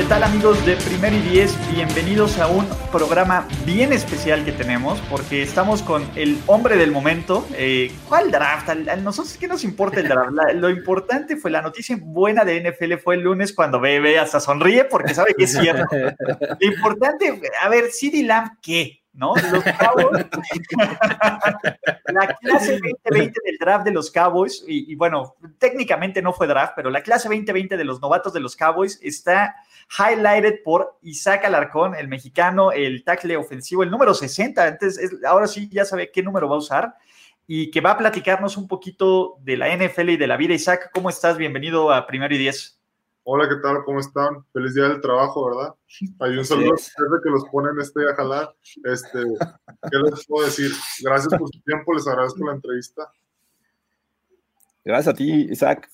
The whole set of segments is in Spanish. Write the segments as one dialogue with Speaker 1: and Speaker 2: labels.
Speaker 1: ¿Qué tal amigos de Primer y Diez? Bienvenidos a un programa bien especial que tenemos porque estamos con el hombre del momento. Eh, ¿Cuál draft? A nosotros qué nos importa el draft. lo importante fue la noticia buena de NFL fue el lunes cuando Bebe hasta sonríe porque sabe que es cierto. Lo importante, a ver, CD Lamb, ¿qué? ¿no? Los Cowboys, la clase 2020 del draft de los Cowboys, y, y, bueno, técnicamente no fue draft, pero la clase 2020 de los novatos de los Cowboys está highlighted por Isaac Alarcón, el mexicano, el tackle ofensivo, el número 60. Entonces, ahora sí ya sabe qué número va a usar y que va a platicarnos un poquito de la NFL y de la vida. Isaac, ¿cómo estás? Bienvenido a Primero y Diez.
Speaker 2: Hola, ¿qué tal? ¿Cómo están? Feliz día del trabajo, ¿verdad? Hay un saludo que los ponen este a jalar. Este, ¿Qué les puedo decir? Gracias por su tiempo, les agradezco la entrevista.
Speaker 3: Gracias a ti, Isaac.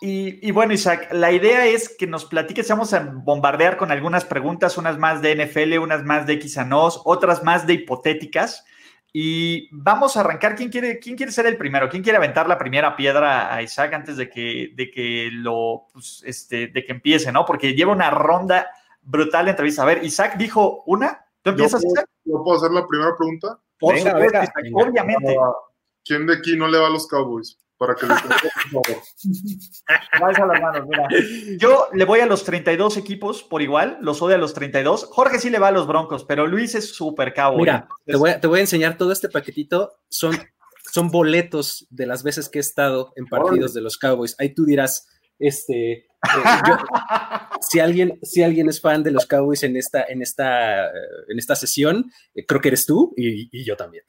Speaker 1: Y, y, bueno, Isaac, la idea es que nos platiques, vamos a bombardear con algunas preguntas, unas más de NFL, unas más de X a nos, otras más de hipotéticas. Y vamos a arrancar. ¿Quién quiere, quién quiere ser el primero? ¿Quién quiere aventar la primera piedra a Isaac antes de que, de que lo, pues, este, de que empiece, ¿no? Porque lleva una ronda brutal de entrevista. A ver, Isaac dijo una. ¿Tú empiezas,
Speaker 2: ¿Yo
Speaker 1: Isaac?
Speaker 2: ¿Yo puedo hacer la primera pregunta?
Speaker 1: Por venga, supuesto, venga, Isaac, venga. obviamente.
Speaker 2: ¿Quién de aquí no le va a los Cowboys? Para que le por
Speaker 1: a las manos, mira. Yo le voy a los 32 equipos por igual, los odio a los 32. Jorge sí le va a los Broncos, pero Luis es súper cabo.
Speaker 3: Mira, te voy, a, te voy, a, enseñar todo este paquetito. Son, son boletos de las veces que he estado en partidos de los Cowboys. Ahí tú dirás, este, yo, si alguien, si alguien es fan de los Cowboys en esta, en esta, en esta sesión, eh, creo que eres tú y, yo también.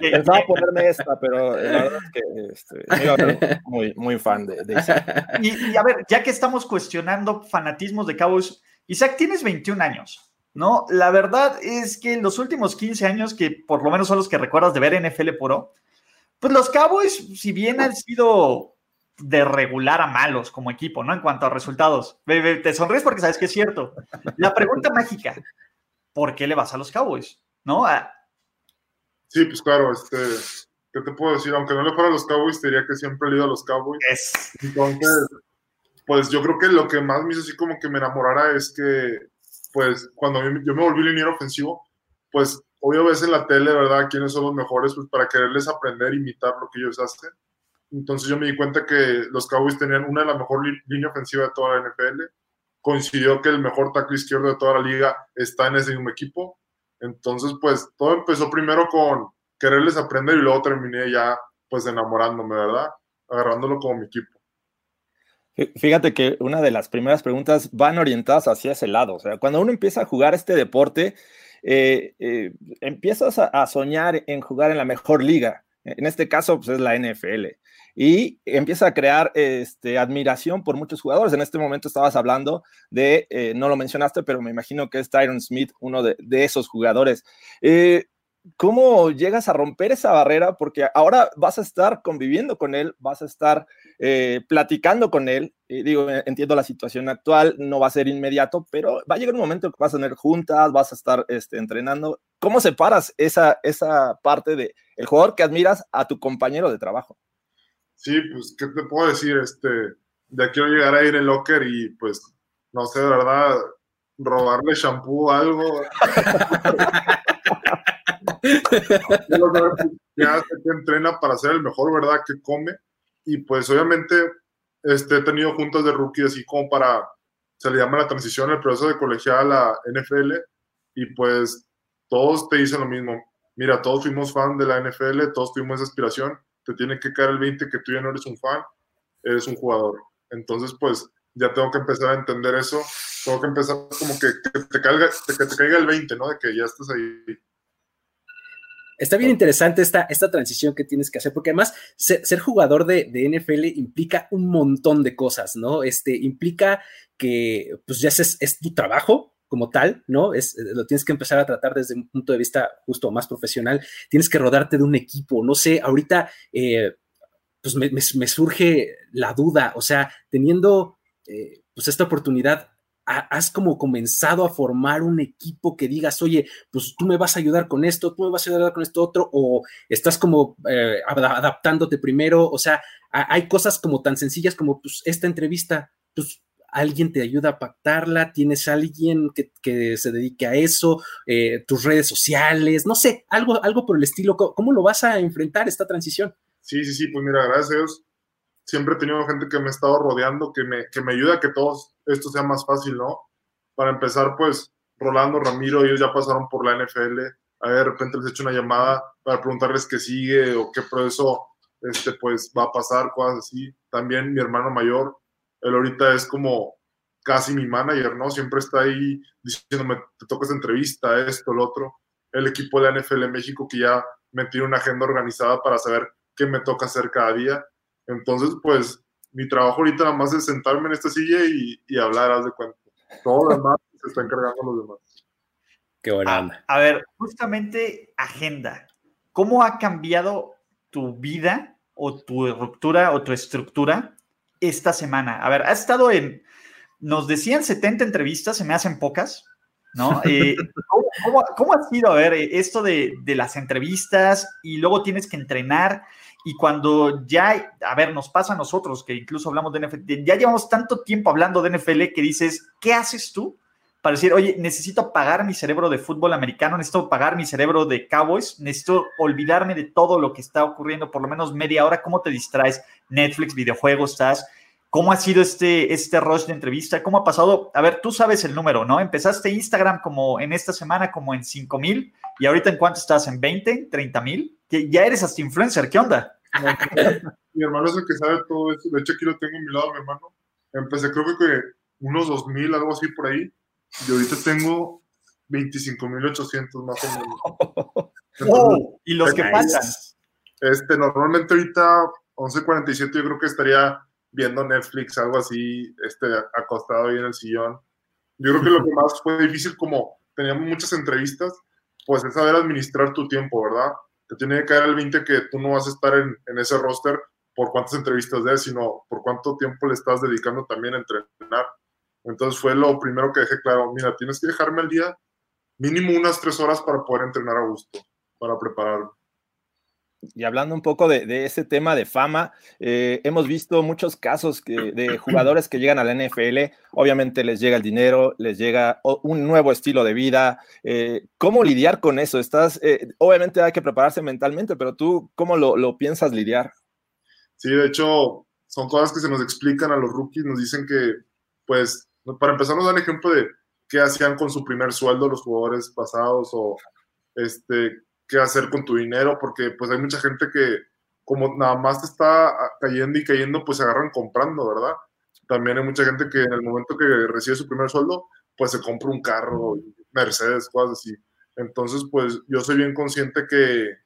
Speaker 4: Pensaba ponerme esta, pero la verdad es que este, muy, muy fan de, Isaac.
Speaker 1: Y, y, a ver, ya que estamos cuestionando fanatismos de Cowboys, Isaac, tienes 21 años. ¿no? La verdad es que en los últimos 15 años, que por lo menos son los que recuerdas de ver NFL puro, pues los Cowboys, si bien han sido de regular a malos como equipo, ¿no? En cuanto a resultados. Te sonríes porque sabes que es cierto. La pregunta mágica, ¿por qué le vas a los Cowboys? ¿No? A...
Speaker 2: Sí, pues claro, este, ¿qué te puedo decir? Aunque no le fuera a los Cowboys, te diría que siempre he ido a los Cowboys.
Speaker 1: Es...
Speaker 2: Entonces, pues yo creo que lo que más me hizo así como que me enamorara es que, pues, cuando yo me volví liniero ofensivo, pues, obvio ves en la tele, ¿verdad?, quiénes son los mejores, pues, para quererles aprender, imitar lo que ellos hacen. Entonces yo me di cuenta que los Cowboys tenían una de las mejores línea ofensiva de toda la NFL. Coincidió que el mejor tackle izquierdo de toda la liga está en ese mismo equipo. Entonces, pues todo empezó primero con quererles aprender y luego terminé ya pues enamorándome, ¿verdad? Agarrándolo como mi equipo.
Speaker 4: Fíjate que una de las primeras preguntas van orientadas hacia ese lado. O sea, cuando uno empieza a jugar este deporte, eh, eh, empiezas a, a soñar en jugar en la mejor liga. En este caso, pues es la NFL y empieza a crear este, admiración por muchos jugadores. En este momento estabas hablando de, eh, no lo mencionaste, pero me imagino que es Tyron Smith, uno de, de esos jugadores. Eh, ¿Cómo llegas a romper esa barrera? Porque ahora vas a estar conviviendo con él, vas a estar eh, platicando con él. Y digo, entiendo la situación actual, no va a ser inmediato, pero va a llegar un momento que vas a tener juntas, vas a estar este, entrenando. ¿Cómo separas esa, esa parte de el jugador que admiras a tu compañero de trabajo?
Speaker 2: Sí, pues, ¿qué te puedo decir? Este, ya quiero llegar a ir en locker y, pues, no sé, de verdad, robarle shampoo o algo. ya entrena para ser el mejor, ¿verdad? Que come. Y pues, obviamente, este, he tenido juntas de rookie así como para, se le llama la transición, el proceso de colegial a NFL. Y pues, todos te dicen lo mismo. Mira, todos fuimos fan de la NFL, todos tuvimos esa aspiración te tiene que caer el 20 que tú ya no eres un fan, eres un jugador. Entonces, pues ya tengo que empezar a entender eso. Tengo que empezar como que, que te, caiga, que te caiga el 20, ¿no? De que ya estás ahí.
Speaker 3: Está bien interesante esta, esta transición que tienes que hacer, porque además ser, jugador de, NFL implica un montón de cosas, ¿no? Este, implica que pues ya es, es tu trabajo, como tal, ¿no? Es, lo tienes que empezar a tratar desde un punto de vista justo más profesional. Tienes que rodarte de un equipo. No sé, ahorita, eh, pues me, surge la duda, o sea, teniendo eh, pues esta oportunidad, has como comenzado a formar un equipo que digas, oye, pues tú me vas a ayudar con esto, tú me vas a ayudar con esto otro, o estás como eh, adaptándote primero, o sea, hay cosas como tan sencillas como pues esta entrevista, pues alguien te ayuda a pactarla, tienes alguien que, se dedique a eso, eh, tus redes sociales, no sé, algo, algo por el estilo. ¿Cómo lo vas a enfrentar esta transición?
Speaker 2: Sí, sí, sí, pues mira, gracias siempre he tenido gente que me ha estado rodeando, que me, que me ayuda a que todo esto sea más fácil, ¿no? Para empezar, pues, Rolando, Ramiro, ellos ya pasaron por la NFL, a de repente les he hecho una llamada para preguntarles qué sigue o qué proceso este, pues, va a pasar, cosas así. También mi hermano mayor, él ahorita es como casi mi manager, ¿no? Siempre está ahí diciéndome, te toca esta entrevista, esto, lo otro. El equipo de la NFL en México que ya me tiene una agenda organizada para saber qué me toca hacer cada día. Entonces, pues, mi trabajo ahorita nada más es sentarme en esta silla y, hablar, haz de cuenta. Todo lo demás se está encargando los demás.
Speaker 3: Qué buena
Speaker 1: A, a ver, justamente agenda. ¿Cómo ha cambiado tu vida o tu ruptura o tu estructura esta semana? A ver, has estado en, nos decían 70 entrevistas, se me hacen pocas, ¿no? Eh, ¿cómo, ha sido, a ver, esto de, las entrevistas y luego tienes que entrenar? Y cuando ya, a ver, nos pasa a nosotros, que incluso hablamos de NFL, ya llevamos tanto tiempo hablando de NFL que dices, ¿qué haces tú para decir, oye, necesito pagar mi cerebro de fútbol americano, necesito pagar mi cerebro de Cowboys, necesito olvidarme de todo lo que está ocurriendo por lo menos media hora, ¿cómo te distraes? Netflix, videojuegos, estás. ¿Cómo ha sido este, este rush de entrevista? ¿Cómo ha pasado? A ver, tú sabes el número, ¿no? Empezaste Instagram como en esta semana como en 5 mil y ahorita en cuánto estás, en 20, 30 mil. Ya eres hasta influencer, ¿qué onda?
Speaker 2: mi hermano es el que sabe todo eso. De hecho, aquí lo tengo a mi lado, mi hermano. Empecé creo que unos 2 mil, algo así por ahí. Y ahorita tengo 25.800 más o menos.
Speaker 1: oh, y los que pasan.
Speaker 2: Este, normalmente ahorita 11.47 yo creo que estaría viendo Netflix, algo así, este, acostado ahí en el sillón. Yo creo que lo que más fue difícil, como teníamos muchas entrevistas, pues es saber administrar tu tiempo, ¿verdad? Te tiene que caer el 20 que tú no vas a estar en, en ese roster por cuántas entrevistas des, sino por cuánto tiempo le estás dedicando también a entrenar. Entonces fue lo primero que dejé claro, mira, tienes que dejarme al día mínimo unas tres horas para poder entrenar a gusto, para prepararme.
Speaker 4: Y hablando un poco de, ese tema de fama, eh, hemos visto muchos casos de jugadores que llegan a la NFL, obviamente les llega el dinero, les llega un nuevo estilo de vida. Eh, ¿Cómo lidiar con eso? Estás, eh, obviamente hay que prepararse mentalmente, pero tú, ¿cómo lo, lo, piensas lidiar?
Speaker 2: Sí, de hecho, son cosas que se nos explican a los rookies, nos dicen que, pues, para empezar, nos dan ejemplo de qué hacían con su primer sueldo los jugadores pasados o este, qué hacer con tu dinero, porque pues hay mucha gente que como nada más te está cayendo y cayendo, pues se agarran comprando, ¿verdad? También hay mucha gente que en el momento que recibe su primer sueldo, pues se compra un carro, Mercedes, cosas así. Entonces, pues yo soy bien consciente que,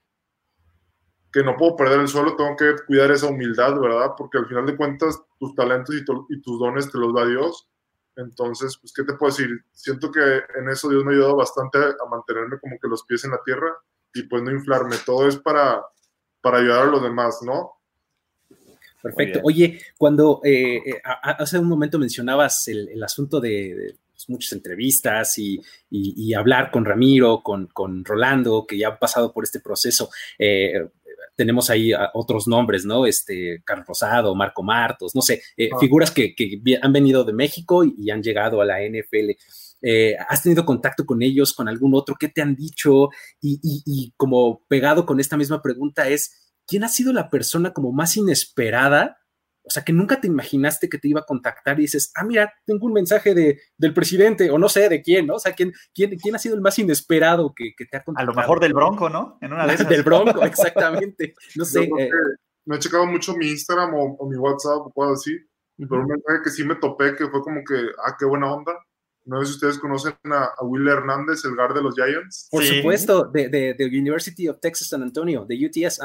Speaker 2: que no puedo perder el suelo, tengo que cuidar esa humildad, ¿verdad? Porque al final de cuentas, tus talentos y, y tus dones te los da Dios. Entonces, pues, ¿qué te puedo decir? Siento que en eso Dios me ha ayudado bastante a mantenerme como que los pies en la tierra y pues no inflarme. Todo es para, para ayudar a los demás, ¿no?
Speaker 3: Perfecto. Oye, cuando eh, eh, hace un momento mencionabas el, asunto de, pues, muchas entrevistas y, hablar con Ramiro, con, con, Rolando, que ya han pasado por este proceso. Eh, tenemos ahí otros nombres, ¿no? Este, Carlos Rosado, Marco Martos, no sé, ah. figuras que, han venido de México y, han llegado a la NFL. Eh, ¿Has tenido contacto con ellos, con algún otro? ¿Qué te han dicho? Y, como pegado con esta misma pregunta es, ¿quién ha sido la persona como más inesperada? O sea, que nunca te imaginaste que te iba a contactar y dices, ah, mira, tengo un mensaje de, del presidente, o no sé de quién, ¿no? O sea, ¿quién, quién, quién ha sido el más inesperado que, te ha contactado?
Speaker 1: A lo mejor del Bronco, ¿no?
Speaker 3: En una de esas. del Bronco, exactamente. No sé.
Speaker 2: Eh, no he checado mucho mi Instagram o, mi WhatsApp o cosas así, pero un mensaje que sí me topé que fue como que, ah, qué buena onda No sé si ustedes conocen a, Will Hernández, el guard de los Giants.
Speaker 3: Por supuesto, de, de, University of Texas San Antonio, de UTS.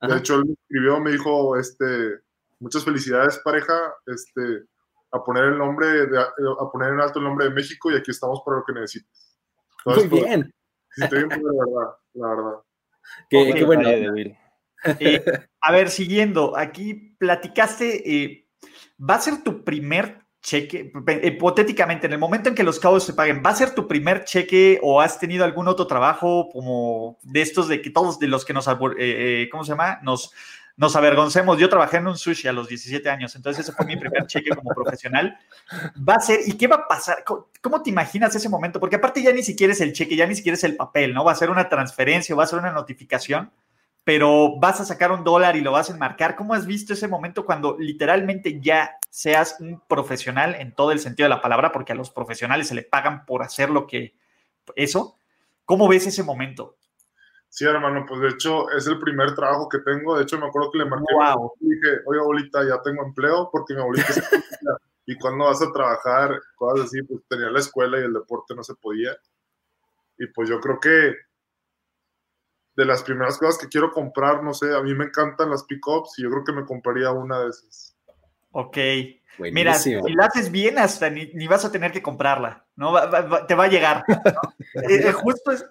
Speaker 2: De hecho, él me escribió, me dijo, este, muchas felicidades pareja, este, a poner el nombre, de, a poner en alto el nombre de México y aquí estamos para lo que necesites.
Speaker 3: Muy bien.
Speaker 2: Estoy bien, la verdad, la verdad.
Speaker 3: Qué, bueno.
Speaker 1: Eh, a ver, siguiendo, aquí platicaste, eh, ¿va a ser tu primer cheque, hipotéticamente, en el momento en que los cabos se paguen, ¿va a ser tu primer cheque o has tenido algún otro trabajo como de estos de que todos de los que nos, eh, ¿cómo se llama? Nos nos avergoncemos. Yo trabajé en un sushi a los 17 años, entonces ese fue mi primer cheque como profesional. Va a ser, ¿y qué va a pasar? ¿Cómo, te imaginas ese momento? Porque aparte ya ni siquiera es el cheque, ya ni siquiera es el papel, ¿no? Va a ser una transferencia, va a ser una notificación, pero vas a sacar un dólar y lo vas a enmarcar. ¿Cómo has visto ese momento cuando literalmente ya seas un profesional en todo el sentido de la palabra? Porque a los profesionales se le pagan por hacer lo que, eso. ¿Cómo ves ese momento?
Speaker 2: Sí, hermano, pues de hecho es el primer trabajo que tengo. De hecho, me acuerdo que le marqué
Speaker 1: wow.
Speaker 2: y dije, oye, abuelita, ya tengo empleo porque mi abuelita se y cuando vas a trabajar, cosas así, pues tenía la escuela y el deporte no se podía. Y pues yo creo que de las primeras cosas que quiero comprar, no sé, a mí me encantan las pickups y yo creo que me compraría una de esas.
Speaker 1: Ok. Mira, si la haces bien, hasta ni, vas a tener que comprarla, ¿no? te va a llegar. Eh, eh, justo es,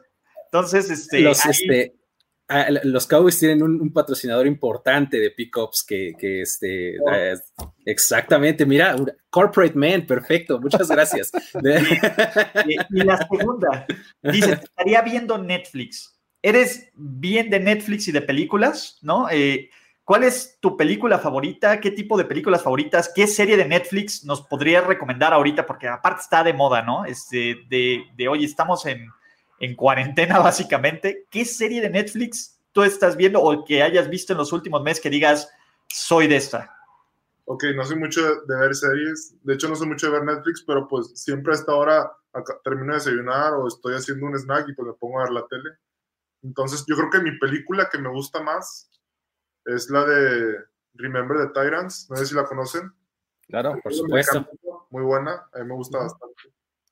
Speaker 1: entonces, este,
Speaker 3: los, este, ah, los Cowboys tienen un, patrocinador importante de pickups que, que este, oh. eh, exactamente, mira, Corporate Man, perfecto, muchas gracias.
Speaker 1: y, la segunda, dice, estaría viendo Netflix. ¿Eres bien de Netflix y de películas, no? Eh, ¿Cuál es tu película favorita? ¿Qué tipo de películas favoritas? ¿Qué serie de Netflix nos podrías recomendar ahorita? Porque aparte está de moda, ¿no? Este, de, de hoy estamos en, en cuarentena, básicamente. ¿Qué serie de Netflix tú estás viendo o que hayas visto en los últimos meses que digas, soy de esta?
Speaker 2: Ok, no soy mucho de, ver series. De hecho, no soy mucho de ver Netflix, pero pues siempre a esta hora termino de desayunar o estoy haciendo un snack y pues me pongo a ver la tele. Entonces, yo creo que mi película que me gusta más es la de Remember the Tyrants. No sé si la conocen.
Speaker 3: Claro, por supuesto.
Speaker 2: Muy buena, a mí me gusta bastante.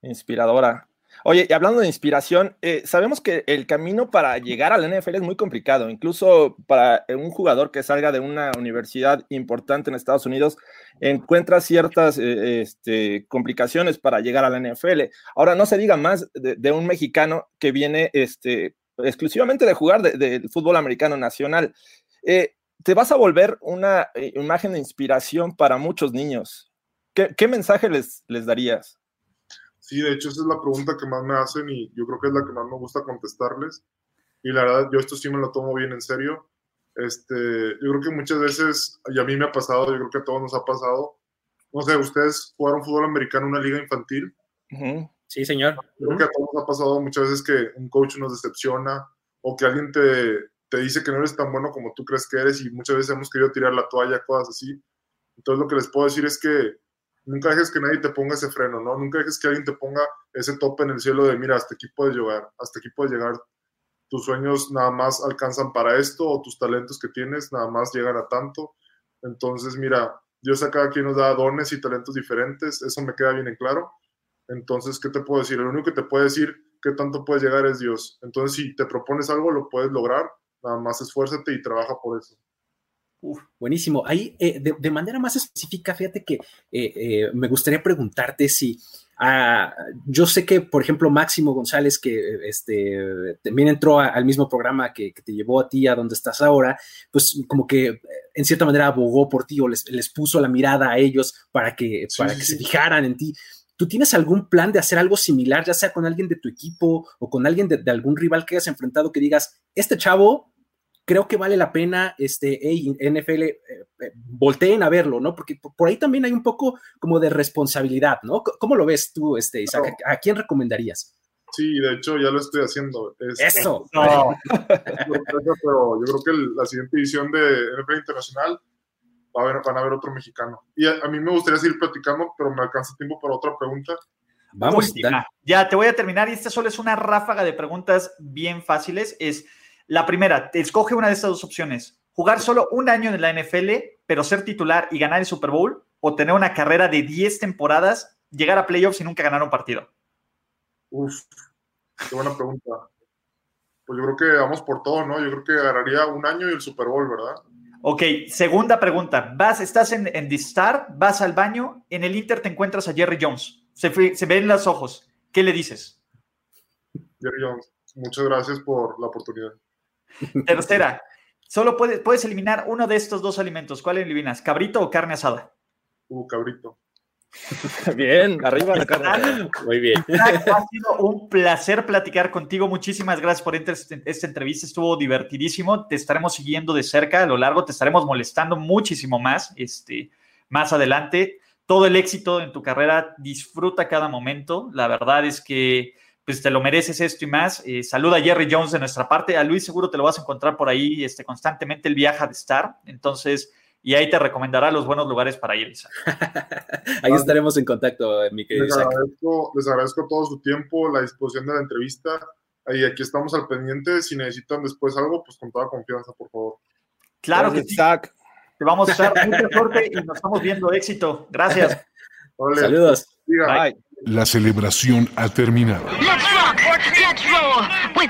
Speaker 4: Inspiradora. Oye, y hablando de inspiración, eh, sabemos que el camino para llegar al NFL es muy complicado, incluso para un jugador que salga de una universidad importante en Estados Unidos, encuentra ciertas eh, este, complicaciones para llegar a la NFL. Ahora, no se diga más de, un mexicano que viene este, exclusivamente de jugar del fútbol americano nacional. Eh, te vas a volver una imagen de inspiración para muchos niños. ¿Qué, mensaje les, les darías?
Speaker 2: Sí, de hecho esa es la pregunta que más me hacen y yo creo que es la que más me gusta contestarles. Y la verdad, yo esto sí me lo tomo bien en serio. Este, yo creo que muchas veces, y a mí me ha pasado, yo creo que a todos nos ha pasado, no sé, ustedes jugaron fútbol americano en una liga infantil.
Speaker 3: Sí, señor.
Speaker 2: Creo que a todos ha pasado muchas veces que un coach nos decepciona o que alguien te, te dice que no eres tan bueno como tú crees que eres y muchas veces hemos querido tirar la toalla, cosas así. Entonces lo que les puedo decir es que nunca dejes que nadie te ponga ese freno, ¿no? Nunca dejes que alguien te ponga ese tope en el cielo de, mira, hasta aquí puedes llegar, hasta aquí puedes llegar. Tus sueños nada más alcanzan para esto o tus talentos que tienes nada más llegan a tanto. Entonces, mira, Dios a cada quien nos da dones y talentos diferentes, eso me queda bien en claro. Entonces, ¿qué te puedo decir? Lo único que te puede decir qué tanto puedes llegar es Dios. Entonces, si te propones algo, lo puedes lograr, nada más esfuérzate y trabaja por eso
Speaker 3: buenísimo. Ahí, eh, de, manera más específica, fíjate que eh, eh, me gustaría preguntarte si ah, yo sé que, por ejemplo, Máximo González, que este, también entró al mismo programa que, te llevó a ti a donde estás ahora, pues como que en cierta manera abogó por ti o les, puso la mirada a ellos para que, para que se fijaran en ti. ¿Tú tienes algún plan de hacer algo similar, ya sea con alguien de tu equipo o con alguien de, de algún rival que hayas enfrentado que digas, este chavo creo que vale la pena, este, NFL, eh, eh, volteen a verlo, ¿no? Porque por ahí también hay un poco como de responsabilidad, ¿no? ¿Cómo lo ves tú, este, Isaac? ¿A, quién recomendarías?
Speaker 2: Sí, de hecho ya lo estoy haciendo.
Speaker 3: Eso.
Speaker 2: pero yo creo que la siguiente edición de NFL Internacional va a haber, van a ver otro mexicano. Y a, mí me gustaría seguir platicando, pero me alcanza tiempo para otra pregunta.
Speaker 1: Vamos, ya te voy a terminar y esta solo es una ráfaga de preguntas bien fáciles. Es la primera, te escoge una de estas dos opciones. Jugar solo un año en la NFL, pero ser titular y ganar el Super Bowl, o tener una carrera de 10 temporadas llegar a playoffs y nunca ganar un partido?
Speaker 2: Uf, qué buena pregunta. Pues yo creo que vamos por todo, ¿no? Yo creo que agarraría un año y el Super Bowl, ¿verdad?
Speaker 1: Ok, segunda pregunta. Vas, estás en, en The Star, vas al baño, en el Inter te encuentras a Jerry Jones. Se, se ven los ojos. ¿Qué le dices?
Speaker 2: Jerry Jones, muchas gracias por la oportunidad.
Speaker 1: Tercera, solo puedes, puedes eliminar uno de estos dos alimentos. ¿Cuál eliminas? ¿Cabrito o carne asada?
Speaker 2: Uh, cabrito.
Speaker 4: Bien, arriba la carne.
Speaker 3: Muy bien.
Speaker 1: Ha sido un placer platicar contigo. Muchísimas gracias por esta entrevista. Estuvo divertidísimo. Te estaremos siguiendo de cerca a lo largo. Te estaremos molestando muchísimo más este, más adelante. Todo el éxito en tu carrera. Disfruta cada momento. La verdad es que pues te lo mereces esto y más. Eh, saluda a Jerry Jones de nuestra parte. A Luis seguro te lo vas a encontrar por ahí este, constantemente. Él viaja de estar. Entonces y ahí te recomendará los buenos lugares para ir, Isaac.
Speaker 3: ahí estaremos en contacto, mi querido
Speaker 2: les agradezco, les agradezco todo su tiempo, la disposición de la entrevista. Y aquí estamos al pendiente. Si necesitan después algo, pues con toda confianza, por favor.
Speaker 1: Claro que sí. Isaac. Te vamos a estar muy fuerte y nos estamos viendo éxito. Gracias.
Speaker 3: Vale. Saludos.
Speaker 5: Bye. La celebración ha terminado. Let's rock, let's roll with.